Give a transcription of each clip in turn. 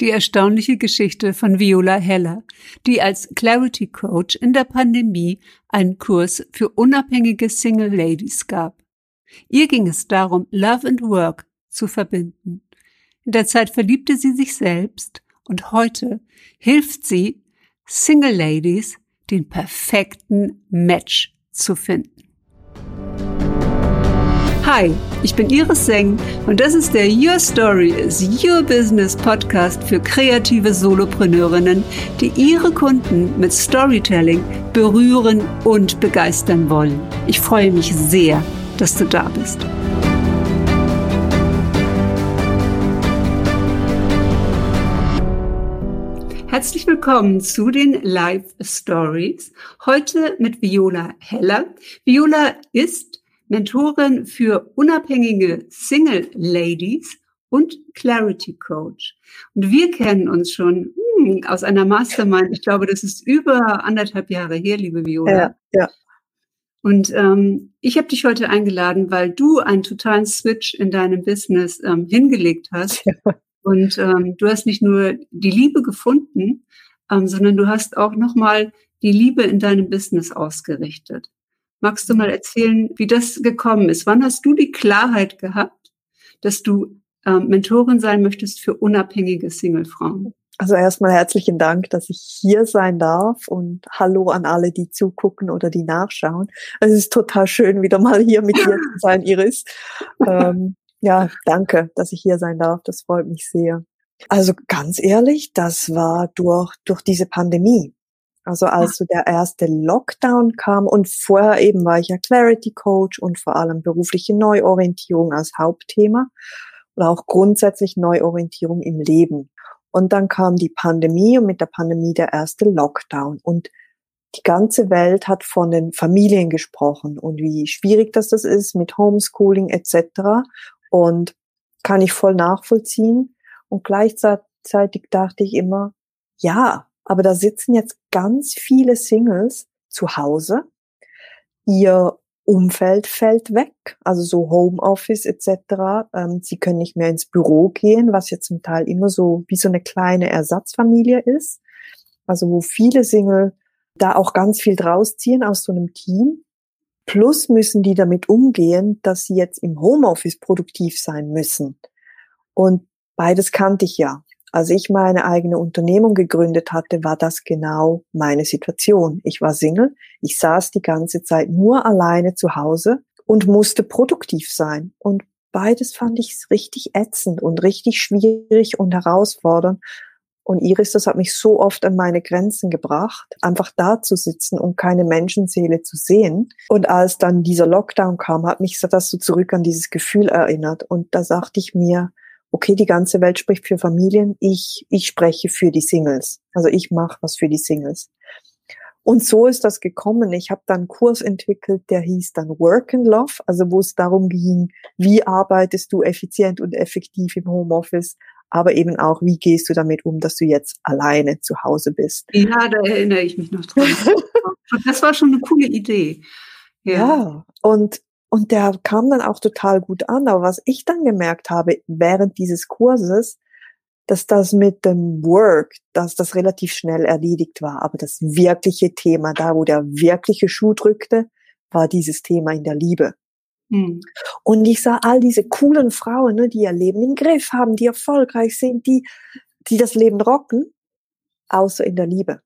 Die erstaunliche Geschichte von Viola Heller, die als Clarity Coach in der Pandemie einen Kurs für unabhängige Single Ladies gab. Ihr ging es darum, Love and Work zu verbinden. In der Zeit verliebte sie sich selbst und heute hilft sie Single Ladies, den perfekten Match zu finden. Hi, ich bin Iris Seng und das ist der Your Story is Your Business Podcast für kreative Solopreneurinnen, die ihre Kunden mit Storytelling berühren und begeistern wollen. Ich freue mich sehr, dass du da bist. Herzlich willkommen zu den Live Stories. Heute mit Viola Heller. Viola ist Mentorin für unabhängige Single Ladies und Clarity Coach. Und wir kennen uns schon hm, aus einer Mastermind. Ich glaube, das ist über anderthalb Jahre her, liebe Viola. Ja, ja. Und ähm, ich habe dich heute eingeladen, weil du einen totalen Switch in deinem Business ähm, hingelegt hast. Ja. Und ähm, du hast nicht nur die Liebe gefunden, ähm, sondern du hast auch nochmal die Liebe in deinem Business ausgerichtet. Magst du mal erzählen, wie das gekommen ist? Wann hast du die Klarheit gehabt, dass du ähm, Mentorin sein möchtest für unabhängige Singlefrauen? Also erstmal herzlichen Dank, dass ich hier sein darf und hallo an alle, die zugucken oder die nachschauen. Es ist total schön, wieder mal hier mit dir zu sein, Iris. Ähm, ja, danke, dass ich hier sein darf. Das freut mich sehr. Also ganz ehrlich, das war durch, durch diese Pandemie. Also als so der erste Lockdown kam und vorher eben war ich ja Clarity Coach und vor allem berufliche Neuorientierung als Hauptthema und auch grundsätzlich Neuorientierung im Leben. Und dann kam die Pandemie und mit der Pandemie der erste Lockdown und die ganze Welt hat von den Familien gesprochen und wie schwierig das, das ist mit Homeschooling etc. Und kann ich voll nachvollziehen. Und gleichzeitig dachte ich immer, ja, aber da sitzen jetzt ganz viele Singles zu Hause. Ihr Umfeld fällt weg, also so Homeoffice etc. Ähm, sie können nicht mehr ins Büro gehen, was ja zum Teil immer so wie so eine kleine Ersatzfamilie ist. Also wo viele Single da auch ganz viel draus ziehen aus so einem Team. Plus müssen die damit umgehen, dass sie jetzt im Homeoffice produktiv sein müssen. Und beides kannte ich ja. Als ich meine eigene Unternehmung gegründet hatte, war das genau meine Situation. Ich war Single, ich saß die ganze Zeit nur alleine zu Hause und musste produktiv sein. Und beides fand ich richtig ätzend und richtig schwierig und herausfordernd. Und Iris, das hat mich so oft an meine Grenzen gebracht, einfach da zu sitzen und keine Menschenseele zu sehen. Und als dann dieser Lockdown kam, hat mich das so zurück an dieses Gefühl erinnert. Und da sagte ich mir, okay, die ganze Welt spricht für Familien, ich, ich spreche für die Singles. Also ich mache was für die Singles. Und so ist das gekommen. Ich habe dann einen Kurs entwickelt, der hieß dann Work and Love, also wo es darum ging, wie arbeitest du effizient und effektiv im Homeoffice, aber eben auch, wie gehst du damit um, dass du jetzt alleine zu Hause bist. Ja, da erinnere ich mich noch dran. das war schon eine coole Idee. Ja, ja und und der kam dann auch total gut an. Aber was ich dann gemerkt habe während dieses Kurses, dass das mit dem Work, dass das relativ schnell erledigt war. Aber das wirkliche Thema, da wo der wirkliche Schuh drückte, war dieses Thema in der Liebe. Hm. Und ich sah all diese coolen Frauen, ne, die ihr Leben im Griff haben, die erfolgreich sind, die, die das Leben rocken, außer in der Liebe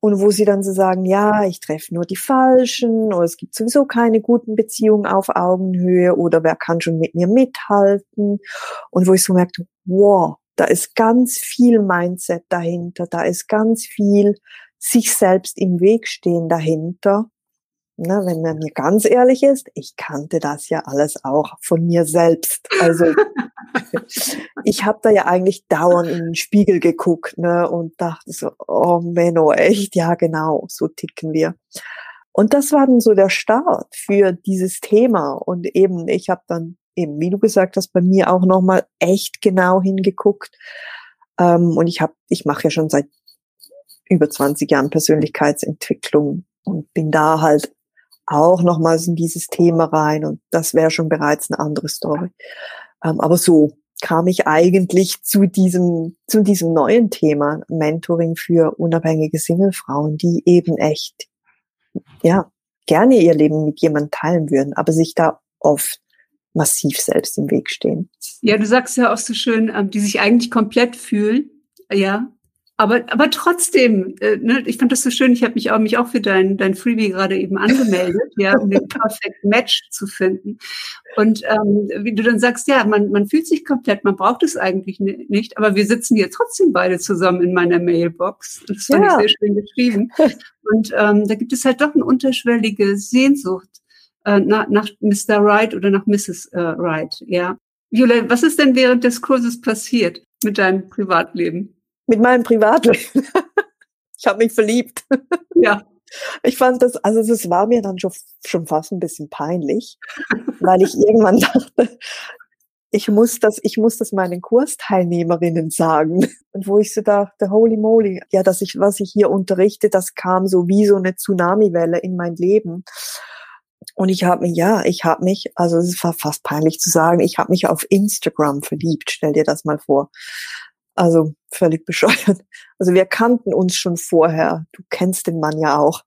und wo sie dann so sagen, ja, ich treffe nur die Falschen oder es gibt sowieso keine guten Beziehungen auf Augenhöhe oder wer kann schon mit mir mithalten und wo ich so merkte, wow, da ist ganz viel Mindset dahinter, da ist ganz viel sich selbst im Weg stehen dahinter na, wenn man mir ganz ehrlich ist, ich kannte das ja alles auch von mir selbst. Also ich habe da ja eigentlich dauernd in den Spiegel geguckt ne, und dachte so, oh Menno, echt, ja genau, so ticken wir. Und das war dann so der Start für dieses Thema. Und eben, ich habe dann eben, wie du gesagt hast, bei mir auch nochmal echt genau hingeguckt. Ähm, und ich habe, ich mache ja schon seit über 20 Jahren Persönlichkeitsentwicklung und bin da halt auch nochmals in dieses Thema rein und das wäre schon bereits eine andere Story. Aber so, kam ich eigentlich zu diesem, zu diesem neuen Thema Mentoring für unabhängige Singlefrauen, die eben echt, ja, gerne ihr Leben mit jemandem teilen würden, aber sich da oft massiv selbst im Weg stehen. Ja, du sagst ja auch so schön, ähm, die sich eigentlich komplett fühlen, ja, aber, aber trotzdem, äh, ne, ich fand das so schön, ich habe mich auch, mich auch für dein, dein Freebie gerade eben angemeldet, ja, um den Perfect Match zu finden. Und ähm, wie du dann sagst, ja, man, man fühlt sich komplett, man braucht es eigentlich nicht, aber wir sitzen hier trotzdem beide zusammen in meiner Mailbox. Das fand ja. ich sehr schön geschrieben. Und ähm, da gibt es halt doch eine unterschwellige Sehnsucht äh, nach, nach Mr. Wright oder nach Mrs. Äh, Wright, ja. Jule, was ist denn während des Kurses passiert mit deinem Privatleben? Mit meinem Privatleben. ich habe mich verliebt. Ja. Ich fand das, also es war mir dann schon, schon fast ein bisschen peinlich, weil ich irgendwann dachte, ich muss das, ich muss das meinen Kursteilnehmerinnen sagen. Und wo ich so dachte, holy moly, ja, dass ich, was ich hier unterrichte, das kam so wie so eine Tsunamiwelle in mein Leben. Und ich habe mich, ja, ich habe mich, also es war fast peinlich zu sagen, ich habe mich auf Instagram verliebt. Stell dir das mal vor. Also völlig bescheuert. Also wir kannten uns schon vorher. Du kennst den Mann ja auch.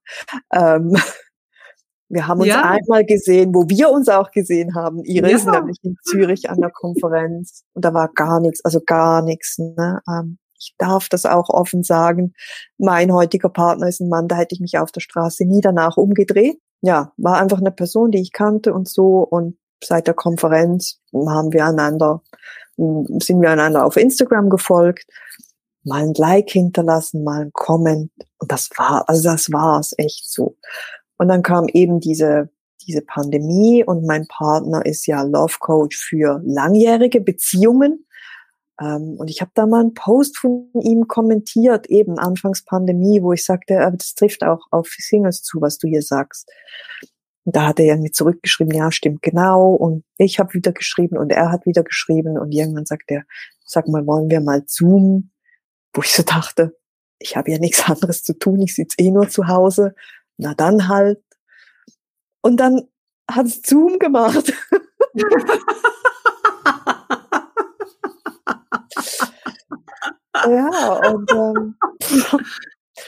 Ähm, wir haben uns ja. einmal gesehen, wo wir uns auch gesehen haben, Iris, ja. nämlich in Zürich an der Konferenz. Und da war gar nichts, also gar nichts. Ne? Ähm, ich darf das auch offen sagen. Mein heutiger Partner ist ein Mann, da hätte ich mich auf der Straße nie danach umgedreht. Ja, war einfach eine Person, die ich kannte und so. Und seit der Konferenz haben wir einander sind wir einander auf Instagram gefolgt, mal ein Like hinterlassen, mal ein Comment und das war, also das war es echt so. Und dann kam eben diese diese Pandemie und mein Partner ist ja Love Coach für langjährige Beziehungen. Ähm, und ich habe da mal einen Post von ihm kommentiert, eben anfangs Pandemie, wo ich sagte, das trifft auch auf Singles zu, was du hier sagst. Und da hat er irgendwie zurückgeschrieben, ja, stimmt genau. Und ich habe wieder geschrieben und er hat wieder geschrieben. Und irgendwann sagt er, sag mal, wollen wir mal zoomen? Wo ich so dachte, ich habe ja nichts anderes zu tun, ich sitze eh nur zu Hause. Na dann halt. Und dann hat es Zoom gemacht. ja, und ähm,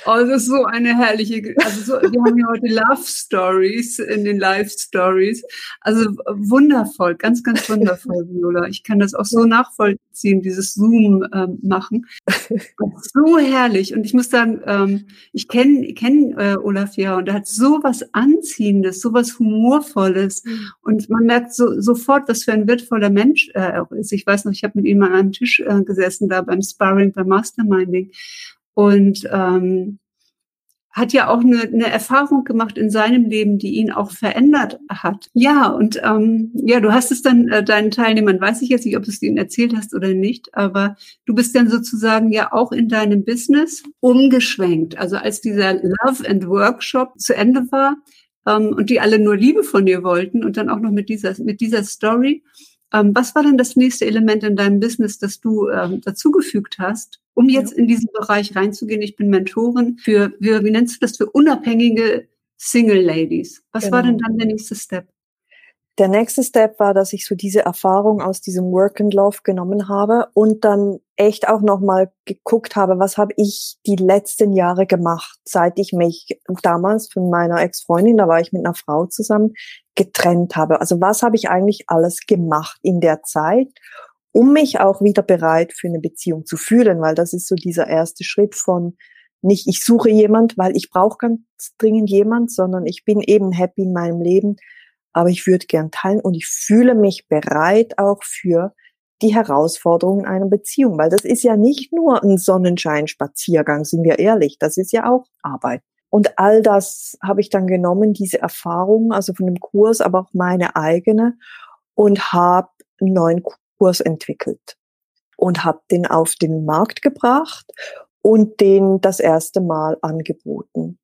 Oh, das ist so eine herrliche, also so, wir haben ja heute Love Stories in den Live Stories. Also wundervoll, ganz, ganz wundervoll, Viola. Ich kann das auch so nachvollziehen, dieses Zoom ähm, machen. So herrlich. Und ich muss sagen, ähm, ich kenne kenn, äh, Olaf ja und er hat so was Anziehendes, so was Humorvolles. Mhm. Und man merkt so, sofort, was für ein wertvoller Mensch er auch ist. Ich weiß noch, ich habe mit ihm an einem Tisch äh, gesessen, da beim Sparring, beim Masterminding und ähm, hat ja auch eine, eine Erfahrung gemacht in seinem Leben, die ihn auch verändert hat. Ja, und ähm, ja, du hast es dann äh, deinen Teilnehmern, weiß ich jetzt nicht, ob du es ihnen erzählt hast oder nicht, aber du bist dann sozusagen ja auch in deinem Business umgeschwenkt. Also als dieser Love and Workshop zu Ende war ähm, und die alle nur Liebe von dir wollten und dann auch noch mit dieser mit dieser Story. Ähm, was war denn das nächste Element in deinem Business, das du ähm, dazugefügt hast, um jetzt in diesen Bereich reinzugehen. Ich bin Mentorin für, wie, wie nennst du das, für unabhängige Single Ladies. Was genau. war denn genau. dann der nächste Step? Der nächste Step war, dass ich so diese Erfahrung aus diesem Work and Love genommen habe und dann echt auch nochmal geguckt habe, was habe ich die letzten Jahre gemacht, seit ich mich damals von meiner Ex-Freundin, da war ich mit einer Frau zusammen, getrennt habe. Also was habe ich eigentlich alles gemacht in der Zeit um mich auch wieder bereit für eine Beziehung zu fühlen, weil das ist so dieser erste Schritt von nicht, ich suche jemand, weil ich brauche ganz dringend jemand, sondern ich bin eben happy in meinem Leben, aber ich würde gern teilen und ich fühle mich bereit auch für die Herausforderungen einer Beziehung, weil das ist ja nicht nur ein Sonnenscheinspaziergang, sind wir ehrlich, das ist ja auch Arbeit. Und all das habe ich dann genommen, diese Erfahrungen, also von dem Kurs, aber auch meine eigene und habe einen neuen Kurs entwickelt und habe den auf den Markt gebracht und den das erste Mal angeboten.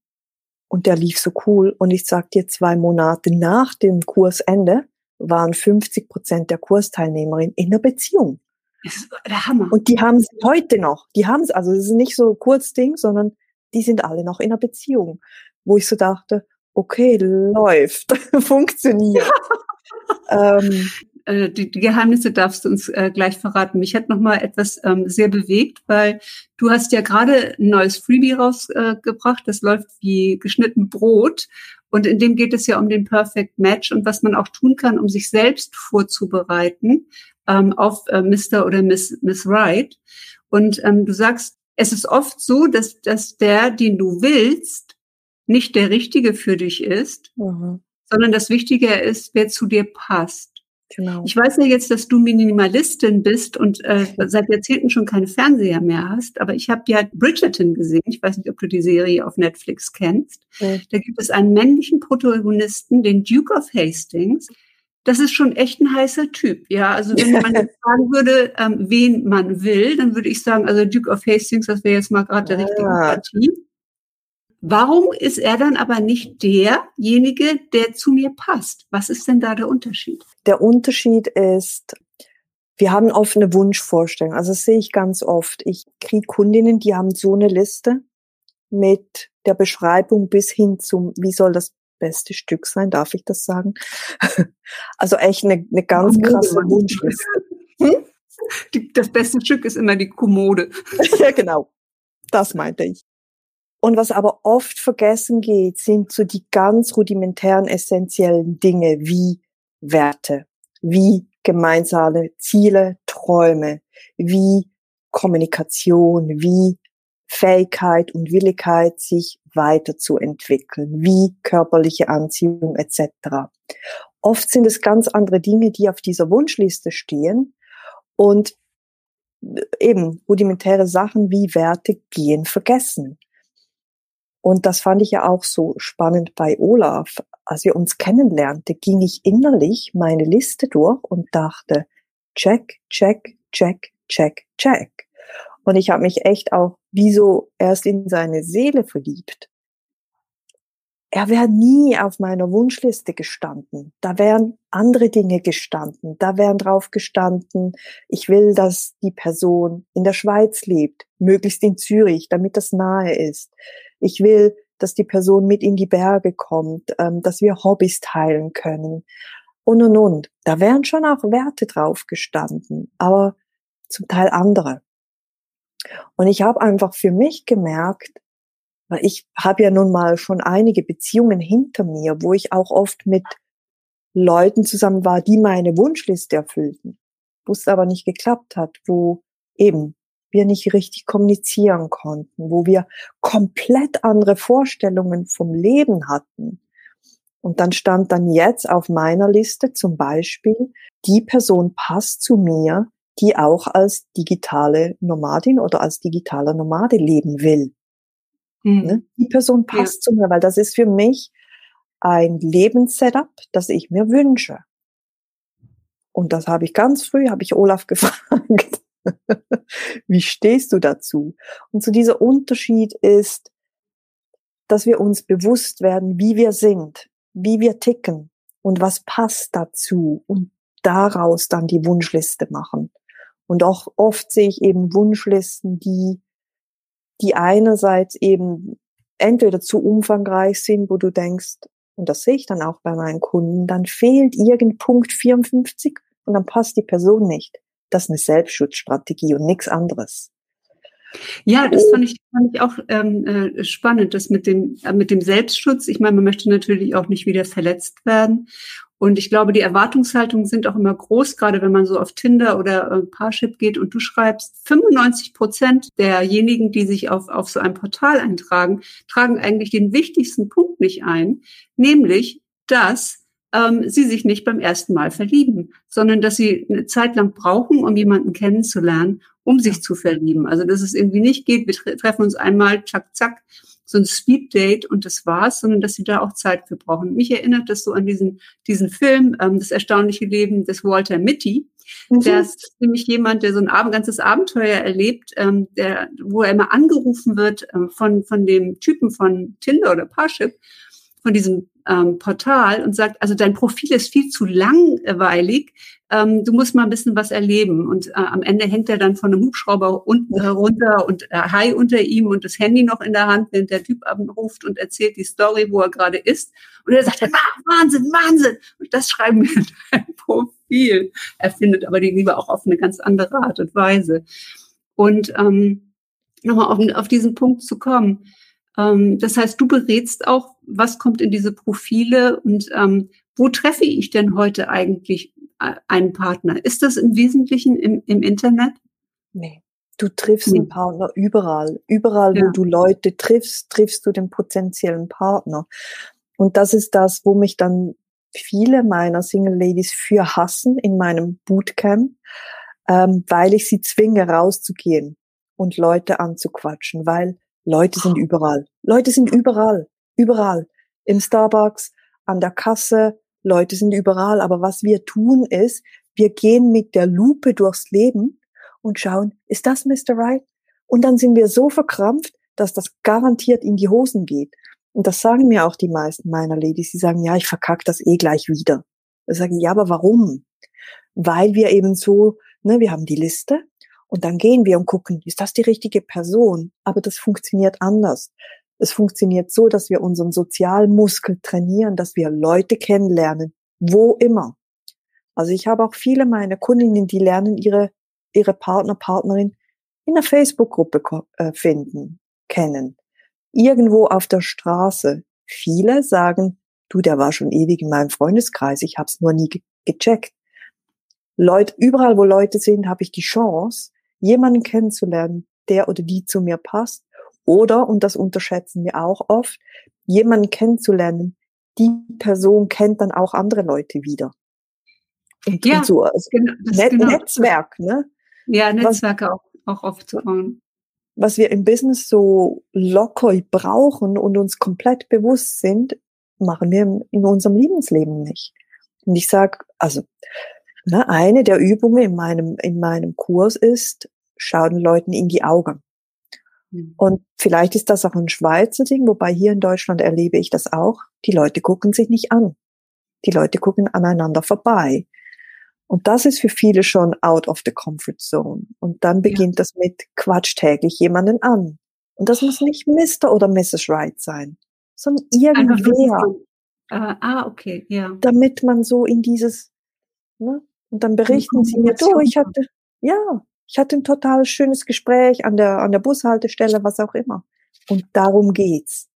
Und der lief so cool. Und ich sag dir, zwei Monate nach dem Kursende waren 50 Prozent der Kursteilnehmerinnen in der Beziehung. Das ist der Hammer. Und die haben es heute noch. Die haben es, also es ist nicht so Kurzding, sondern die sind alle noch in der Beziehung. Wo ich so dachte, okay, läuft, funktioniert. ähm, äh, die, die Geheimnisse darfst du uns äh, gleich verraten. Mich hat nochmal etwas ähm, sehr bewegt, weil du hast ja gerade ein neues Freebie rausgebracht. Äh, das läuft wie geschnitten Brot. Und in dem geht es ja um den Perfect Match und was man auch tun kann, um sich selbst vorzubereiten ähm, auf äh, Mr. oder Miss, Miss Right. Und ähm, du sagst, es ist oft so, dass, dass der, den du willst, nicht der Richtige für dich ist, mhm. sondern das Wichtige ist, wer zu dir passt. Genau. Ich weiß ja jetzt, dass du Minimalistin bist und äh, seit Jahrzehnten schon keine Fernseher mehr hast, aber ich habe ja Bridgerton gesehen. Ich weiß nicht, ob du die Serie auf Netflix kennst. Ja. Da gibt es einen männlichen Protagonisten, den Duke of Hastings. Das ist schon echt ein heißer Typ. Ja, also wenn man jetzt fragen würde, ähm, wen man will, dann würde ich sagen, also Duke of Hastings, das wäre jetzt mal gerade der richtige Partie. Warum ist er dann aber nicht derjenige, der zu mir passt? Was ist denn da der Unterschied? Der Unterschied ist, wir haben oft eine Wunschvorstellung. Also das sehe ich ganz oft. Ich kriege Kundinnen, die haben so eine Liste mit der Beschreibung bis hin zum, wie soll das beste Stück sein, darf ich das sagen? Also echt eine, eine ganz krasse Wunschliste. Hm? das beste Stück ist immer die Kommode. ja, genau. Das meinte ich. Und was aber oft vergessen geht, sind so die ganz rudimentären, essentiellen Dinge wie Werte, wie gemeinsame Ziele, Träume, wie Kommunikation, wie Fähigkeit und Willigkeit, sich weiterzuentwickeln, wie körperliche Anziehung etc. Oft sind es ganz andere Dinge, die auf dieser Wunschliste stehen und eben rudimentäre Sachen wie Werte gehen vergessen. Und das fand ich ja auch so spannend bei Olaf. Als wir uns kennenlernte, ging ich innerlich meine Liste durch und dachte, check, check, check, check, check. Und ich habe mich echt auch wie so erst in seine Seele verliebt. Er wäre nie auf meiner Wunschliste gestanden. Da wären andere Dinge gestanden. Da wären drauf gestanden, ich will, dass die Person in der Schweiz lebt, möglichst in Zürich, damit das nahe ist. Ich will, dass die Person mit in die Berge kommt, ähm, dass wir Hobbys teilen können und und und. Da wären schon auch Werte drauf gestanden, aber zum Teil andere. Und ich habe einfach für mich gemerkt, weil ich habe ja nun mal schon einige Beziehungen hinter mir, wo ich auch oft mit Leuten zusammen war, die meine Wunschliste erfüllten, wo es aber nicht geklappt hat, wo eben wir nicht richtig kommunizieren konnten, wo wir komplett andere Vorstellungen vom Leben hatten. Und dann stand dann jetzt auf meiner Liste zum Beispiel, die Person passt zu mir, die auch als digitale Nomadin oder als digitaler Nomade leben will. Mhm. Die Person passt ja. zu mir, weil das ist für mich ein Lebenssetup, das ich mir wünsche. Und das habe ich ganz früh, habe ich Olaf gefragt. Wie stehst du dazu? Und so dieser Unterschied ist, dass wir uns bewusst werden, wie wir sind, wie wir ticken und was passt dazu und daraus dann die Wunschliste machen. Und auch oft sehe ich eben Wunschlisten, die, die einerseits eben entweder zu umfangreich sind, wo du denkst, und das sehe ich dann auch bei meinen Kunden, dann fehlt irgend Punkt 54 und dann passt die Person nicht das ist eine Selbstschutzstrategie und nichts anderes. Ja, das fand ich, fand ich auch ähm, äh, spannend, das mit dem, äh, mit dem Selbstschutz. Ich meine, man möchte natürlich auch nicht wieder verletzt werden. Und ich glaube, die Erwartungshaltungen sind auch immer groß, gerade wenn man so auf Tinder oder äh, Parship geht und du schreibst, 95 Prozent derjenigen, die sich auf, auf so ein Portal eintragen, tragen eigentlich den wichtigsten Punkt nicht ein, nämlich, dass ähm, sie sich nicht beim ersten Mal verlieben, sondern dass sie eine Zeit lang brauchen, um jemanden kennenzulernen, um sich zu verlieben. Also dass es irgendwie nicht geht, wir treffen uns einmal, zack, zack, so ein Speed-Date und das war's, sondern dass sie da auch Zeit für brauchen. Mich erinnert das so an diesen, diesen Film, ähm, das erstaunliche Leben des Walter Mitty. Mhm. Der ist nämlich jemand, der so ein Abend, ganzes Abenteuer erlebt, ähm, der, wo er immer angerufen wird ähm, von, von dem Typen von Tinder oder Parship, von diesem ähm, Portal und sagt, also dein Profil ist viel zu langweilig, ähm, du musst mal ein bisschen was erleben. Und äh, am Ende hängt er dann von einem Hubschrauber unten äh, runter und äh, Hai unter ihm und das Handy noch in der Hand, während der Typ abruft und erzählt die Story, wo er gerade ist. Und er sagt ah, Wahnsinn, Wahnsinn. Und das schreiben wir in dein Profil. viel erfindet, aber die Liebe auch auf eine ganz andere Art und Weise. Und ähm, nochmal auf, auf diesen Punkt zu kommen. Ähm, das heißt, du berätst auch, was kommt in diese Profile und ähm, wo treffe ich denn heute eigentlich äh, einen Partner? Ist das im Wesentlichen im, im Internet? Nee. Du triffst nee. einen Partner überall. Überall, ja. wo du Leute triffst, triffst du den potenziellen Partner. Und das ist das, wo mich dann viele meiner Single Ladies für hassen in meinem Bootcamp, ähm, weil ich sie zwinge, rauszugehen und Leute anzuquatschen, weil Leute sind überall. Leute sind überall. Überall. Im Starbucks, an der Kasse, Leute sind überall. Aber was wir tun ist, wir gehen mit der Lupe durchs Leben und schauen, ist das Mr. Right? Und dann sind wir so verkrampft, dass das garantiert in die Hosen geht. Und das sagen mir auch die meisten meiner Ladies. Sie sagen, ja, ich verkack das eh gleich wieder. Ich sage, ja, aber warum? Weil wir eben so, ne, wir haben die Liste und dann gehen wir und gucken, ist das die richtige Person? Aber das funktioniert anders. Es funktioniert so, dass wir unseren Sozialmuskel trainieren, dass wir Leute kennenlernen, wo immer. Also ich habe auch viele meiner Kundinnen, die lernen ihre, ihre Partner, Partnerin in einer Facebook-Gruppe äh, finden, kennen irgendwo auf der Straße. Viele sagen, du, der war schon ewig in meinem Freundeskreis, ich habe es nur nie ge gecheckt. Leute, überall, wo Leute sind, habe ich die Chance, jemanden kennenzulernen, der oder die zu mir passt. Oder, und das unterschätzen wir auch oft, jemanden kennenzulernen, die Person kennt dann auch andere Leute wieder. Und, ja, und so, also genau, Net genau. Netzwerk, ne? Ja, Netzwerke Was, auch, auch aufzubauen was wir im Business so locker brauchen und uns komplett bewusst sind, machen wir in unserem Lebensleben nicht. Und ich sag, also ne, eine der Übungen in meinem in meinem Kurs ist, schau den Leuten in die Augen. Mhm. Und vielleicht ist das auch ein Schweizer Ding, wobei hier in Deutschland erlebe ich das auch. Die Leute gucken sich nicht an. Die Leute gucken aneinander vorbei. Und das ist für viele schon out of the comfort zone. Und dann beginnt ja. das mit Quatsch täglich jemanden an. Und das muss nicht Mr. oder Mrs. Wright sein, sondern irgendwer. Äh, ah, okay, ja. Damit man so in dieses, ne? Und dann berichten sie mir, du, ich hatte, ja, ich hatte ein total schönes Gespräch an der, an der Bushaltestelle, was auch immer. Und darum geht's.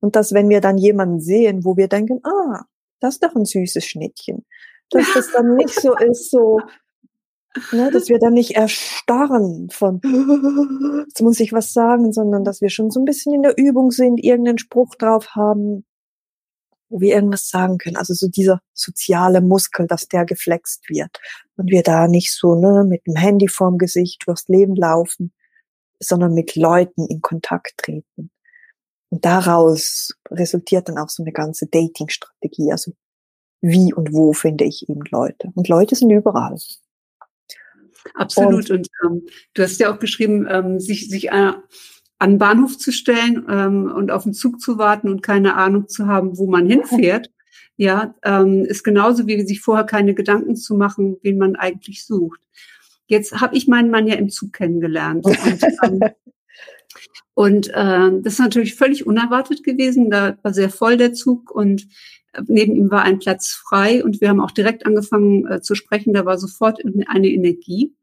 Und dass, wenn wir dann jemanden sehen, wo wir denken, ah, das ist doch ein süßes Schnittchen dass das dann nicht so ist, so, ne, dass wir dann nicht erstarren von, jetzt muss ich was sagen, sondern dass wir schon so ein bisschen in der Übung sind, irgendeinen Spruch drauf haben, wo wir irgendwas sagen können. Also so dieser soziale Muskel, dass der geflext wird. Und wir da nicht so ne, mit dem Handy vorm Gesicht durchs Leben laufen, sondern mit Leuten in Kontakt treten. Und daraus resultiert dann auch so eine ganze Dating-Strategie. Also wie und wo finde ich eben Leute. Und Leute sind überall. Absolut. Und, und ähm, du hast ja auch geschrieben, ähm, sich, sich äh, an den Bahnhof zu stellen ähm, und auf den Zug zu warten und keine Ahnung zu haben, wo man hinfährt. Ja, ähm, ist genauso wie sich vorher keine Gedanken zu machen, wen man eigentlich sucht. Jetzt habe ich meinen Mann ja im Zug kennengelernt. Und, ähm, und äh, das ist natürlich völlig unerwartet gewesen. Da war sehr voll der Zug und Neben ihm war ein Platz frei und wir haben auch direkt angefangen äh, zu sprechen. Da war sofort eine Energie.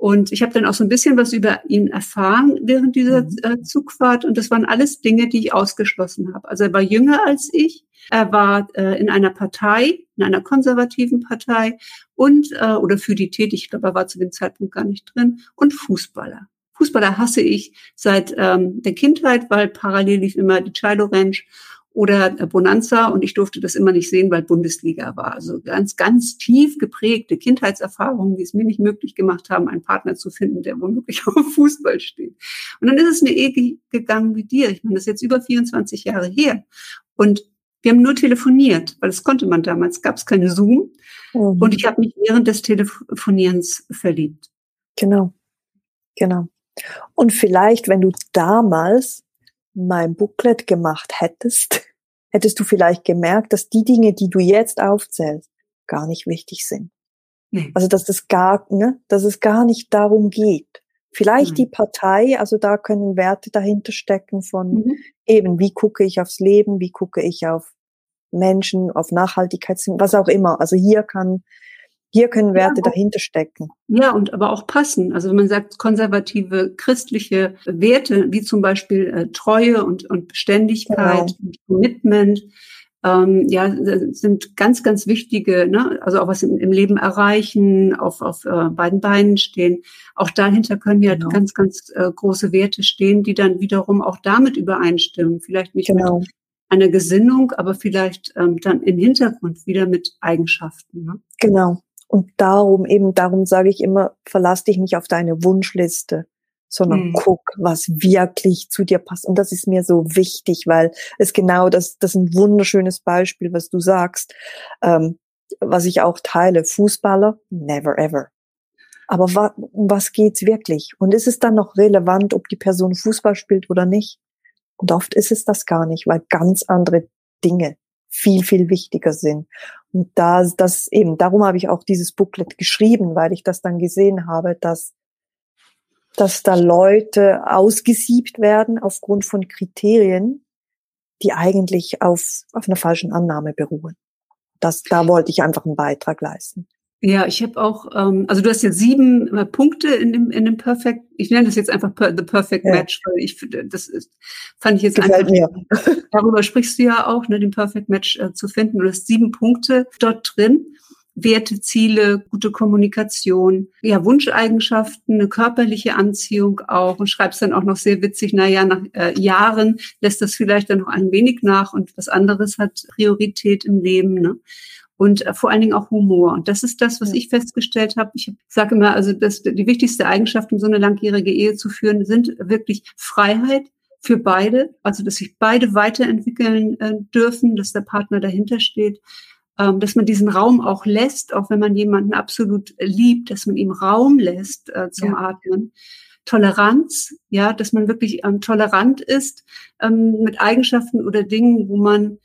Und ich habe dann auch so ein bisschen was über ihn erfahren während dieser mhm. äh, Zugfahrt. Und das waren alles Dinge, die ich ausgeschlossen habe. Also er war jünger als ich. Er war äh, in einer Partei, in einer konservativen Partei und äh, oder für die tätig. Ich glaube, er war zu dem Zeitpunkt gar nicht drin. Und Fußballer. Fußballer hasse ich seit ähm, der Kindheit, weil parallel lief immer die Chilo Ranch oder Bonanza und ich durfte das immer nicht sehen, weil Bundesliga war. Also ganz, ganz tief geprägte Kindheitserfahrungen, die es mir nicht möglich gemacht haben, einen Partner zu finden, der womöglich auf Fußball steht. Und dann ist es mir eh gegangen wie dir. Ich meine, das ist jetzt über 24 Jahre her. Und wir haben nur telefoniert, weil das konnte man damals, gab es keine Zoom. Mhm. Und ich habe mich während des Telefonierens verliebt. Genau, genau. Und vielleicht, wenn du damals mein Booklet gemacht hättest, hättest du vielleicht gemerkt, dass die Dinge, die du jetzt aufzählst, gar nicht wichtig sind. Nee. Also dass es gar, ne, dass es gar nicht darum geht. Vielleicht mhm. die Partei, also da können Werte dahinter stecken von mhm. eben, wie gucke ich aufs Leben, wie gucke ich auf Menschen, auf Nachhaltigkeit, was auch immer. Also hier kann Hier können Werte ja, dahinter stecken. Ja, und aber auch passen. Also wenn man sagt, konservative christliche Werte, wie zum Beispiel äh, Treue und, und Beständigkeit genau. und Commitment, ähm, ja, sind ganz, ganz wichtige, ne? also auch was im, im Leben erreichen, auf, auf äh, beiden Beinen stehen. Auch dahinter können ja genau. ganz, ganz äh, große Werte stehen, die dann wiederum auch damit übereinstimmen. Vielleicht nicht genau. mit einer Gesinnung, aber vielleicht ähm, dann im Hintergrund wieder mit Eigenschaften. Ne? Genau. Und darum, eben darum sage ich immer, verlass dich nicht auf deine Wunschliste sondern mhm. guck, was wirklich zu dir passt. Und das ist mir so wichtig, weil es genau das, das ist ein wunderschönes Beispiel, was du sagst, ähm, was ich auch teile. Fußballer, never ever. Aber wa um was geht's wirklich? Und ist es dann noch relevant, ob die Person Fußball spielt oder nicht? Und oft ist es das gar nicht, weil ganz andere Dinge viel, viel wichtiger sind. Und da, das eben, darum habe ich auch dieses Booklet geschrieben, weil ich das dann gesehen habe, dass dass da Leute ausgesiebt werden aufgrund von Kriterien, die eigentlich auf, auf einer falschen Annahme beruhen. Das, da wollte ich einfach einen Beitrag leisten. Ja, ich habe auch, ähm, also du hast jetzt sieben äh, Punkte in dem in dem Perfect. Ich nenne das jetzt einfach per, the Perfect ja. Match, weil ich das ist, fand ich jetzt Gefällt einfach. Mir. Darüber sprichst du ja auch, ne, den Perfect Match äh, zu finden. Du hast sieben Punkte dort drin. Werte, Ziele, gute Kommunikation, ja, Wunscheigenschaften, eine körperliche Anziehung auch und schreibst dann auch noch sehr witzig, na ja, nach äh, Jahren lässt das vielleicht dann noch ein wenig nach und was anderes hat Priorität im Leben, ne? Und äh, vor allen Dingen auch Humor. Und das ist das, was ich festgestellt habe. Ich sage immer, also das, die wichtigste Eigenschaft, um so eine langjährige Ehe zu führen, sind wirklich Freiheit, für beide, also dass sich beide weiterentwickeln äh, dürfen, dass der Partner dahinter steht, ähm, dass man diesen Raum auch lässt, auch wenn man jemanden absolut liebt, dass man ihm Raum lässt äh, zum ja. Atmen. Toleranz, ja, dass man wirklich ähm, tolerant ist ähm, mit Eigenschaften oder Dingen, wo man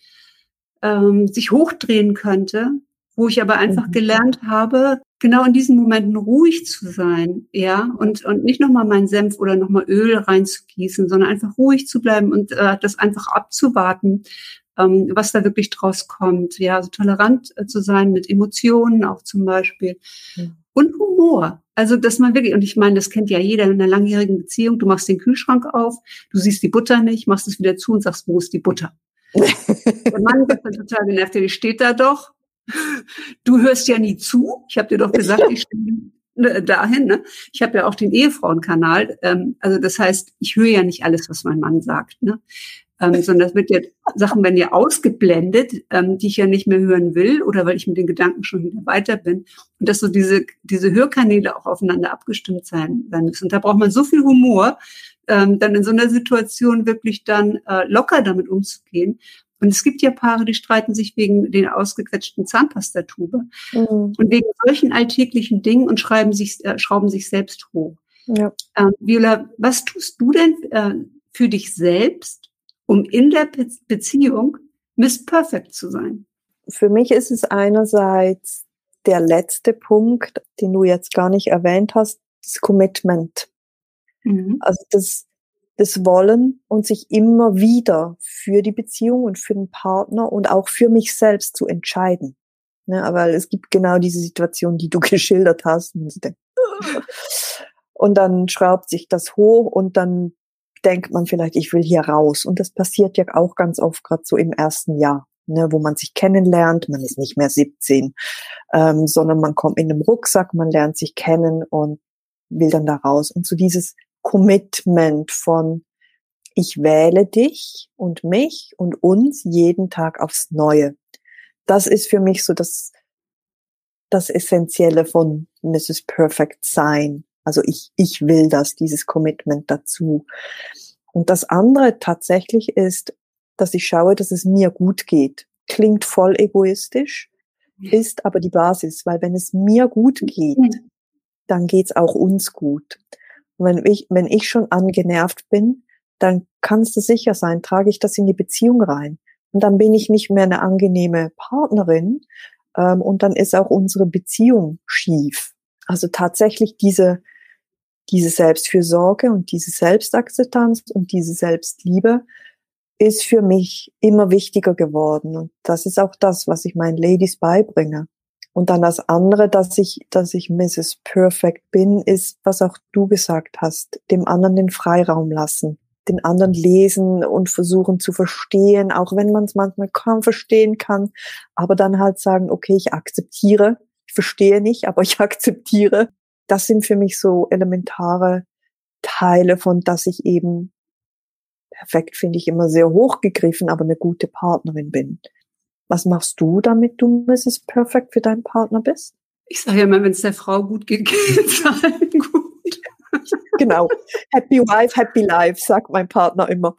ähm, sich hochdrehen könnte, wo ich aber einfach mhm. gelernt habe, genau in diesen Momenten ruhig zu sein, ja, und, und nicht nochmal meinen Senf oder nochmal Öl reinzugießen, sondern einfach ruhig zu bleiben und äh, das einfach abzuwarten, ähm, was da wirklich draus kommt. Ja, also tolerant äh, zu sein mit Emotionen auch zum Beispiel. Mhm. Und Humor. Also, dass man wirklich, und ich meine, das kennt ja jeder in einer langjährigen Beziehung, du machst den Kühlschrank auf, du siehst die Butter nicht, machst es wieder zu und sagst, wo ist die Butter? Der Mann ist dann total genervt, die steht da doch. Du hörst ja nie zu. Ich habe dir doch gesagt, ich stehe dahin. Ne? Ich habe ja auch den Ehefrauenkanal. Ähm, also das heißt, ich höre ja nicht alles, was mein Mann sagt. Ne? ähm, sondern das wird ja, Sachen werden ja ausgeblendet, ähm, die ich ja nicht mehr hören will oder weil ich mit den Gedanken schon wieder weiter bin. Und dass so diese, diese Hörkanäle auch aufeinander abgestimmt sein, sein müssen. Und da braucht man so viel Humor, ähm, dann in so einer Situation wirklich dann äh, locker damit umzugehen. Und es gibt ja Paare, die streiten sich wegen den ausgequetschten Zahnpastatube mhm. und wegen solchen alltäglichen Dingen und schreiben sich, äh, schrauben sich selbst hoch. Ja. Ähm, Viola, was tust du denn äh, für dich selbst, um in der Be Beziehung Miss Perfect zu sein? Für mich ist es einerseits der letzte Punkt, den du jetzt gar nicht erwähnt hast, das Commitment. Mhm. Also das, das Wollen und sich immer wieder für die Beziehung und für den Partner und auch für mich selbst zu entscheiden. Ne, aber es gibt genau diese Situation, die du geschildert hast. Und dann schraubt sich das hoch und dann denkt man vielleicht, ich will hier raus. Und das passiert ja auch ganz oft gerade so im ersten Jahr, ne, wo man sich kennenlernt. Man ist nicht mehr 17, ähm, sondern man kommt in einem Rucksack, man lernt sich kennen und will dann da raus. Und so dieses Commitment von, ich wähle dich und mich und uns jeden Tag aufs Neue. Das ist für mich so das, das Essentielle von Mrs. Perfect Sein. Also ich, ich will das, dieses Commitment dazu. Und das andere tatsächlich ist, dass ich schaue, dass es mir gut geht. Klingt voll egoistisch, ist aber die Basis, weil wenn es mir gut geht, dann geht's auch uns gut. Wenn ich, wenn ich schon angenervt bin, dann kannst du sicher sein, trage ich das in die Beziehung rein. Und dann bin ich nicht mehr eine angenehme Partnerin. Ähm, und dann ist auch unsere Beziehung schief. Also tatsächlich diese, diese Selbstfürsorge und diese Selbstakzeptanz und diese Selbstliebe ist für mich immer wichtiger geworden. Und das ist auch das, was ich meinen Ladies beibringe. Und dann das andere, dass ich, dass ich Mrs. Perfect bin, ist, was auch du gesagt hast, dem anderen den Freiraum lassen, den anderen lesen und versuchen zu verstehen, auch wenn man es manchmal kaum verstehen kann, aber dann halt sagen, okay, ich akzeptiere, ich verstehe nicht, aber ich akzeptiere. Das sind für mich so elementare Teile von, dass ich eben perfekt finde ich immer sehr hochgegriffen, aber eine gute Partnerin bin. Was machst du, damit du Mrs. Perfect für deinen Partner bist? Ich sage ja immer, wenn es der Frau gut geht, geht es allen gut. genau. Happy Wife, Happy Life, sagt mein Partner immer.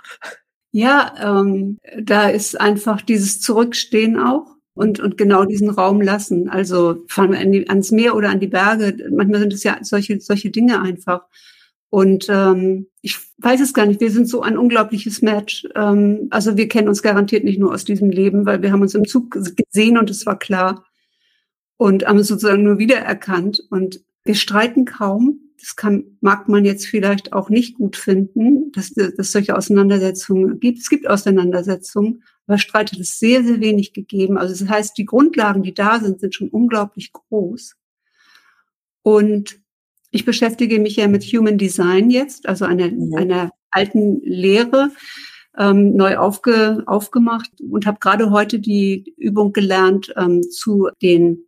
Ja, ähm, da ist einfach dieses Zurückstehen auch und, und genau diesen Raum lassen. Also fahren wir an die, ans Meer oder an die Berge. Manchmal sind es ja solche, solche Dinge einfach. Und ähm, ich weiß es gar nicht, wir sind so ein unglaubliches Match. Ähm, also wir kennen uns garantiert nicht nur aus diesem Leben, weil wir haben uns im Zug gesehen und es war klar. Und haben uns sozusagen nur wiedererkannt. Und wir streiten kaum. Das kann, mag man jetzt vielleicht auch nicht gut finden, dass, dass solche Auseinandersetzungen gibt. Es gibt Auseinandersetzungen, aber Streit hat es sehr, sehr wenig gegeben. Also das heißt, die Grundlagen, die da sind, sind schon unglaublich groß. Und ich beschäftige mich ja mit Human Design jetzt, also einer, ja. einer alten Lehre, ähm, neu aufge, aufgemacht und habe gerade heute die Übung gelernt ähm, zu den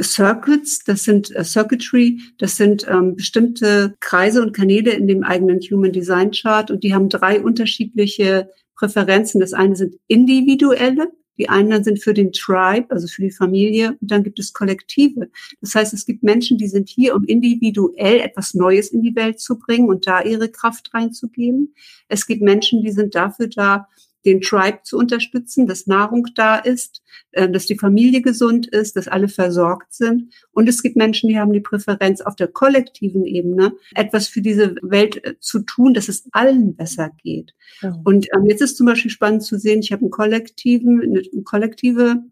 Circuits, das sind äh, Circuitry, das sind ähm, bestimmte Kreise und Kanäle in dem eigenen Human Design Chart und die haben drei unterschiedliche Präferenzen. Das eine sind individuelle, die einen sind für den Tribe, also für die Familie, und dann gibt es Kollektive. Das heißt, es gibt Menschen, die sind hier, um individuell etwas Neues in die Welt zu bringen und da ihre Kraft reinzugeben. Es gibt Menschen, die sind dafür da, den Tribe zu unterstützen, dass Nahrung da ist, äh, dass die Familie gesund ist, dass alle versorgt sind. Und es gibt Menschen, die haben die Präferenz auf der kollektiven Ebene, etwas für diese Welt äh, zu tun, dass es allen besser geht. Ja. Und ähm, jetzt ist zum Beispiel spannend zu sehen, ich habe einen kollektiven, eine kollektive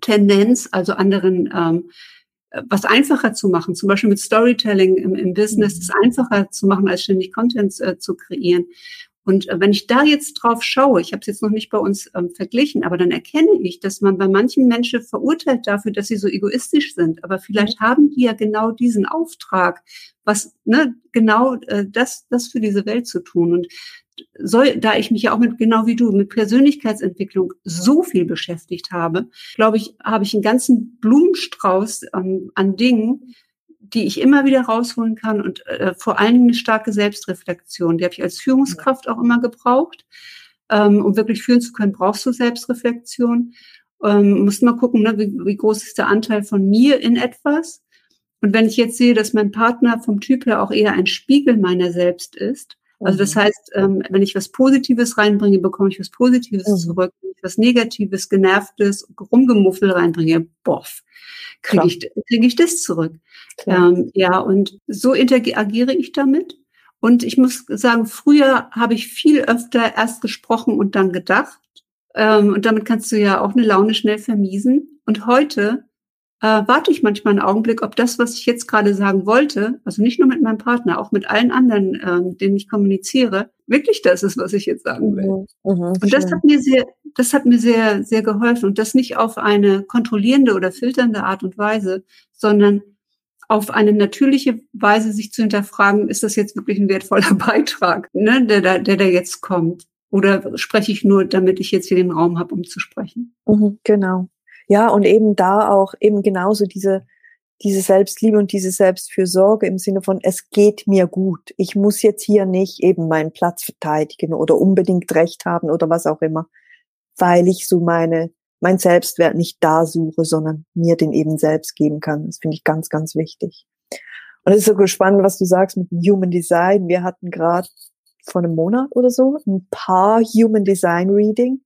Tendenz, also anderen ähm, was einfacher zu machen, zum Beispiel mit Storytelling im, im Business, es einfacher zu machen, als ständig Content äh, zu kreieren. Und äh, wenn ich da jetzt drauf schaue, ich habe es jetzt noch nicht bei uns ähm, verglichen, aber dann erkenne ich, dass man bei manchen Menschen verurteilt dafür, dass sie so egoistisch sind. Aber vielleicht haben die ja genau diesen Auftrag, was ne, genau äh, das, das für diese Welt zu tun. Und soll, da ich mich ja auch mit, genau wie du, mit Persönlichkeitsentwicklung so viel beschäftigt habe, glaube ich, habe ich einen ganzen Blumenstrauß ähm, an Dingen, die ich immer wieder rausholen kann und äh, vor allen Dingen eine starke Selbstreflexion. Die habe ich als Führungskraft auch immer gebraucht. Ähm, um wirklich führen zu können, brauchst du Selbstreflexion. Ähm, musst mal gucken, ne, wie, wie groß ist der Anteil von mir in etwas. Und wenn ich jetzt sehe, dass mein Partner vom Typ her auch eher ein Spiegel meiner selbst ist, also das mhm. heißt, ähm, wenn ich was Positives reinbringe, bekomme ich was Positives mhm. zurück. Was Negatives, Genervtes, Rumgemuffel reinbringe, boff, kriege ich, krieg ich das zurück. Ähm, ja, und so interagiere ich damit. Und ich muss sagen, früher habe ich viel öfter erst gesprochen und dann gedacht. Ähm, und damit kannst du ja auch eine Laune schnell vermiesen. Und heute äh, warte ich manchmal einen Augenblick, ob das, was ich jetzt gerade sagen wollte, also nicht nur mit meinem Partner, auch mit allen anderen, äh, mit denen ich kommuniziere, wirklich das ist, was ich jetzt sagen will. Mhm, mhm und das hat mir sehr, das hat mir sehr, sehr geholfen. Und das nicht auf eine kontrollierende oder filternde Art und Weise, sondern auf eine natürliche Weise sich zu hinterfragen, ist das jetzt wirklich ein wertvoller Beitrag, ne, der, der, der da jetzt kommt? Oder spreche ich nur, damit ich jetzt hier den Raum habe, um zu sprechen? Mhm, genau. Ja, und eben da auch eben genauso diese, diese Selbstliebe und diese Selbstfürsorge im Sinne von, es geht mir gut. Ich muss jetzt hier nicht eben meinen Platz verteidigen oder unbedingt Recht haben oder was auch immer, weil ich so meine, mein Selbstwert nicht da suche, sondern mir den eben selbst geben kann. Das finde ich ganz, ganz wichtig. Und es ist so spannend, was du sagst mit Human Design. Wir hatten gerade vor einem Monat oder so ein paar Human Design Reading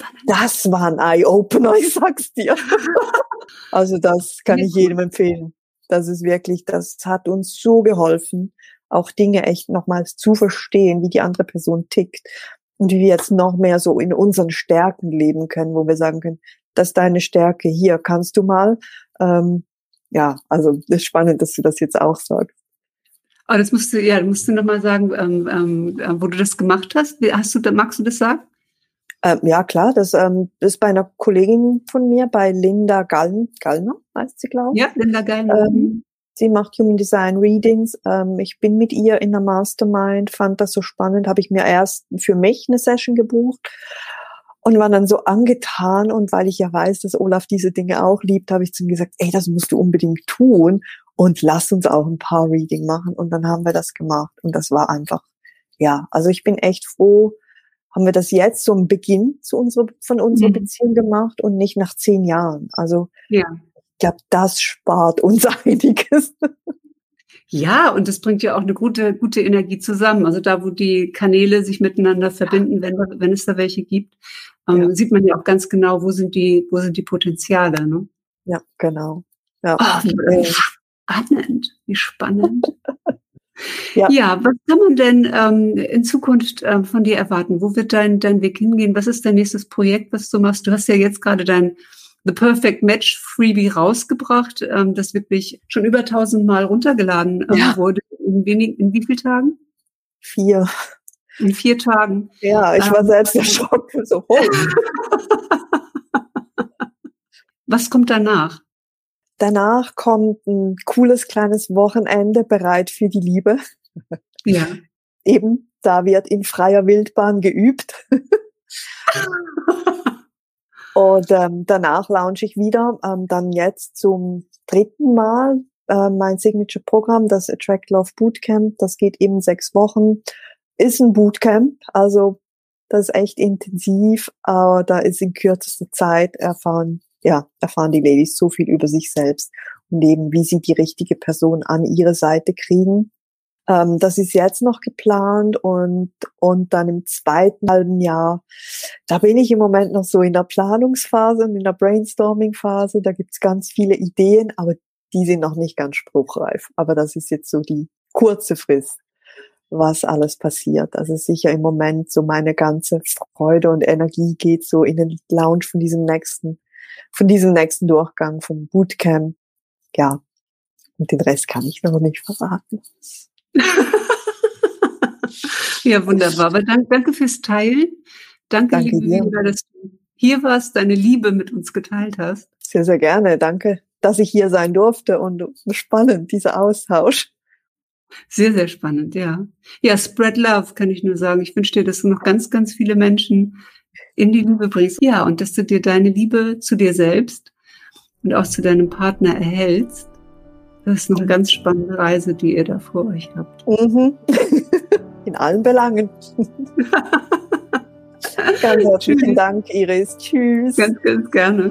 spannend. Das war ein Eye-Opener, ich sag's dir. also das kann ich jedem empfehlen. Das ist wirklich, das hat uns so geholfen, auch Dinge echt nochmals zu verstehen, wie die andere Person tickt und wie wir jetzt noch mehr so in unseren Stärken leben können, wo wir sagen können, das ist deine Stärke, hier kannst du mal. Ähm, ja, also das ist spannend, dass du das jetzt auch sagst. Aber das musst du, ja, musst du nochmal sagen, ähm, ähm, wo du das gemacht hast. Hast du, magst du das sagen? Ähm, ja, klar, das ähm, ist bei einer Kollegin von mir, bei Linda Gall Gallner, heißt sie, glaube ich. Ja, Linda Gallner. Ähm, mhm. sie macht Human Design Readings. Ähm, ich bin mit ihr in der Mastermind, fand das so spannend, habe ich mir erst für mich eine Session gebucht und war dann so angetan und weil ich ja weiß, dass Olaf diese Dinge auch liebt, habe ich zu ihm gesagt, ey, das musst du unbedingt tun und lass uns auch ein paar Reading machen und dann haben wir das gemacht und das war einfach, ja, also ich bin echt froh, haben wir das jetzt so im Beginn zu unserer, von unserer mhm. Beziehung gemacht und nicht nach zehn Jahren. Also ja. ich glaube, das spart uns einiges. Ja, und das bringt ja auch eine gute, gute Energie zusammen. Also da, wo die Kanäle sich miteinander verbinden, wenn, wenn es da welche gibt, ähm, ja. sieht man ja auch ganz genau, wo sind die, wo sind die Potenziale. Ne? Ja, genau. Ja. Oh, wie spannend, wie spannend. Ja. ja, was kann man denn ähm, in Zukunft ähm, von dir erwarten? Wo wird dein, dein Weg hingehen? Was ist dein nächstes Projekt, was du machst? Du hast ja jetzt gerade dein The Perfect Match Freebie rausgebracht, ähm, das wirklich schon über tausendmal runtergeladen ähm, ja. wurde. In, wenig, in wie vielen Tagen? Vier. In vier Tagen. Ja, ich war ähm, selbst erschrocken. So, oh. Was kommt danach? Danach kommt ein cooles kleines Wochenende bereit für die Liebe. Ja. Eben, da wird in freier Wildbahn geübt. Und ähm, danach launche ich wieder, ähm, dann jetzt zum dritten Mal äh, mein Signature-Programm, das Attract Love Bootcamp. Das geht eben sechs Wochen. Ist ein Bootcamp, also das ist echt intensiv, aber da ist in kürzester Zeit erfahren, ja, erfahren die Ladies so viel über sich selbst und eben, wie sie die richtige Person an ihre Seite kriegen. Ähm, das ist jetzt noch geplant und, und dann im zweiten halben Jahr, da bin ich im Moment noch so in der Planungsphase und in der Brainstorming-Phase. Da gibt's ganz viele Ideen, aber die sind noch nicht ganz spruchreif. Aber das ist jetzt so die kurze Frist, was alles passiert. Also sicher im Moment so meine ganze Freude und Energie geht so in den Lounge von diesem nächsten, von diesem nächsten Durchgang vom Bootcamp. Ja. Und den Rest kann ich noch nicht verraten. ja, wunderbar. Aber danke, danke fürs Teilen. Danke, danke liebe Viola, dass du hier warst, deine Liebe mit uns geteilt hast. Sehr, sehr gerne. Danke, dass ich hier sein durfte und spannend, dieser Austausch. Sehr, sehr spannend, ja. Ja, spread love, kann ich nur sagen. Ich wünsche dir, dass du noch ganz, ganz viele Menschen in die Liebe bringst. Ja, und dass du dir deine Liebe zu dir selbst und auch zu deinem Partner erhältst das ist eine ganz spannende Reise, die ihr da vor euch habt. Mhm. In allen Belangen. ganz herzlichen Dank, Iris. Tschüss. Ganz, ganz gerne.